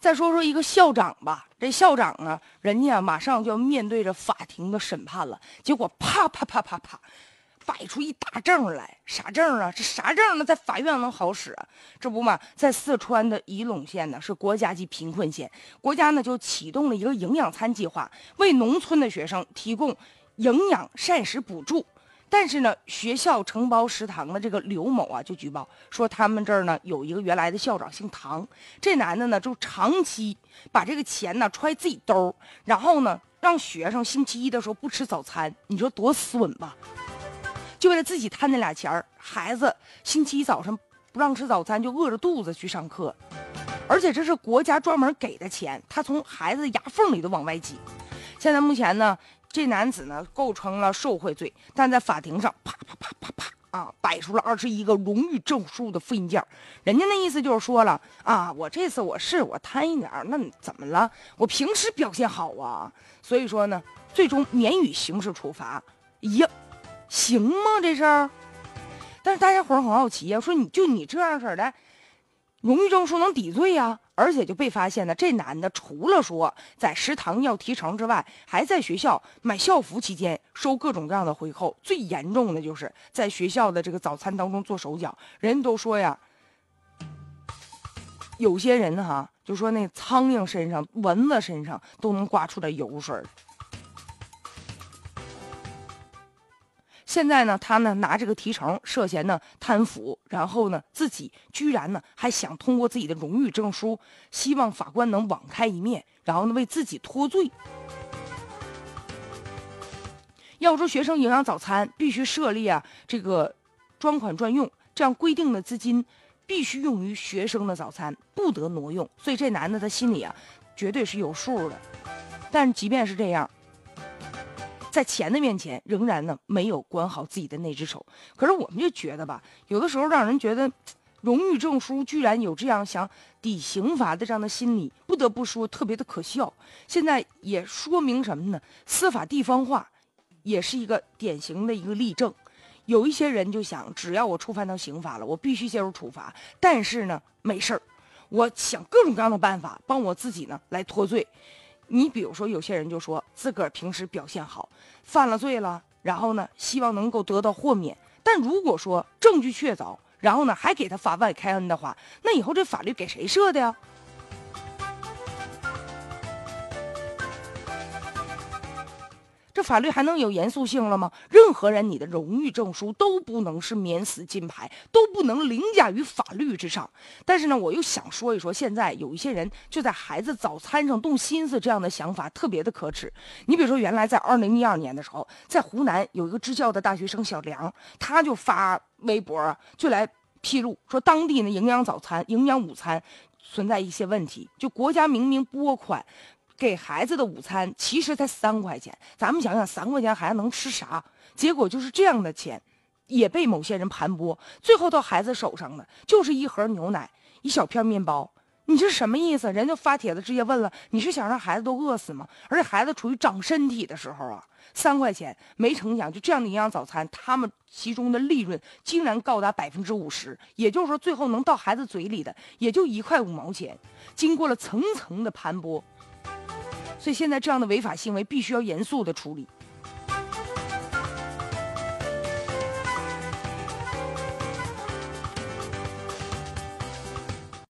再说说一个校长吧，这校长啊，人家马上就要面对着法庭的审判了，结果啪啪啪啪啪，摆出一大证来，啥证啊？这啥证呢？在法院能好使啊？这不嘛，在四川的仪陇县呢，是国家级贫困县，国家呢就启动了一个营养餐计划，为农村的学生提供营养膳食补助。但是呢，学校承包食堂的这个刘某啊，就举报说，他们这儿呢有一个原来的校长姓唐，这男的呢就长期把这个钱呢揣自己兜然后呢让学生星期一的时候不吃早餐，你说多损吧？就为了自己贪那俩钱儿，孩子星期一早上不让吃早餐，就饿着肚子去上课，而且这是国家专门给的钱，他从孩子牙缝里头往外挤。现在目前呢。这男子呢构成了受贿罪，但在法庭上啪啪啪啪啪啊，摆出了二十一个荣誉证书的复印件人家那意思就是说了啊，我这次我是我贪一点那怎么了？我平时表现好啊，所以说呢，最终免予刑事处罚。呀，行吗？这事儿？但是大家伙很好奇呀，说你就你这样式的，荣誉证书能抵罪呀？而且就被发现呢，这男的除了说在食堂要提成之外，还在学校买校服期间收各种各样的回扣。最严重的就是在学校的这个早餐当中做手脚。人都说呀，有些人哈，就说那苍蝇身上、蚊子身上都能刮出来油水。现在呢，他呢拿这个提成涉嫌呢贪腐，然后呢自己居然呢还想通过自己的荣誉证书，希望法官能网开一面，然后呢为自己脱罪。要说学生营养早餐必须设立啊这个专款专用，这样规定的资金必须用于学生的早餐，不得挪用。所以这男的他心里啊绝对是有数的。但即便是这样。在钱的面前，仍然呢没有管好自己的那只手。可是我们就觉得吧，有的时候让人觉得，荣誉证书居然有这样想抵刑罚的这样的心理，不得不说特别的可笑。现在也说明什么呢？司法地方化，也是一个典型的一个例证。有一些人就想，只要我触犯到刑法了，我必须接受处罚。但是呢，没事儿，我想各种各样的办法帮我自己呢来脱罪。你比如说，有些人就说自个儿平时表现好，犯了罪了，然后呢，希望能够得到豁免。但如果说证据确凿，然后呢，还给他法外开恩的话，那以后这法律给谁设的呀？这法律还能有严肃性了吗？任何人，你的荣誉证书都不能是免死金牌，都不能凌驾于法律之上。但是呢，我又想说一说，现在有一些人就在孩子早餐上动心思，这样的想法特别的可耻。你比如说，原来在二零一二年的时候，在湖南有一个支教的大学生小梁，他就发微博就来披露说，当地呢营养早餐、营养午餐存在一些问题，就国家明明拨款。给孩子的午餐其实才三块钱，咱们想想，三块钱孩子能吃啥？结果就是这样的钱，也被某些人盘剥，最后到孩子手上的就是一盒牛奶、一小片面包。你这什么意思？人家发帖子直接问了：你是想让孩子都饿死吗？而且孩子处于长身体的时候啊，三块钱，没成想就这样的营养早餐，他们其中的利润竟然高达百分之五十，也就是说，最后能到孩子嘴里的也就一块五毛钱。经过了层层的盘剥。所以现在这样的违法行为必须要严肃的处理。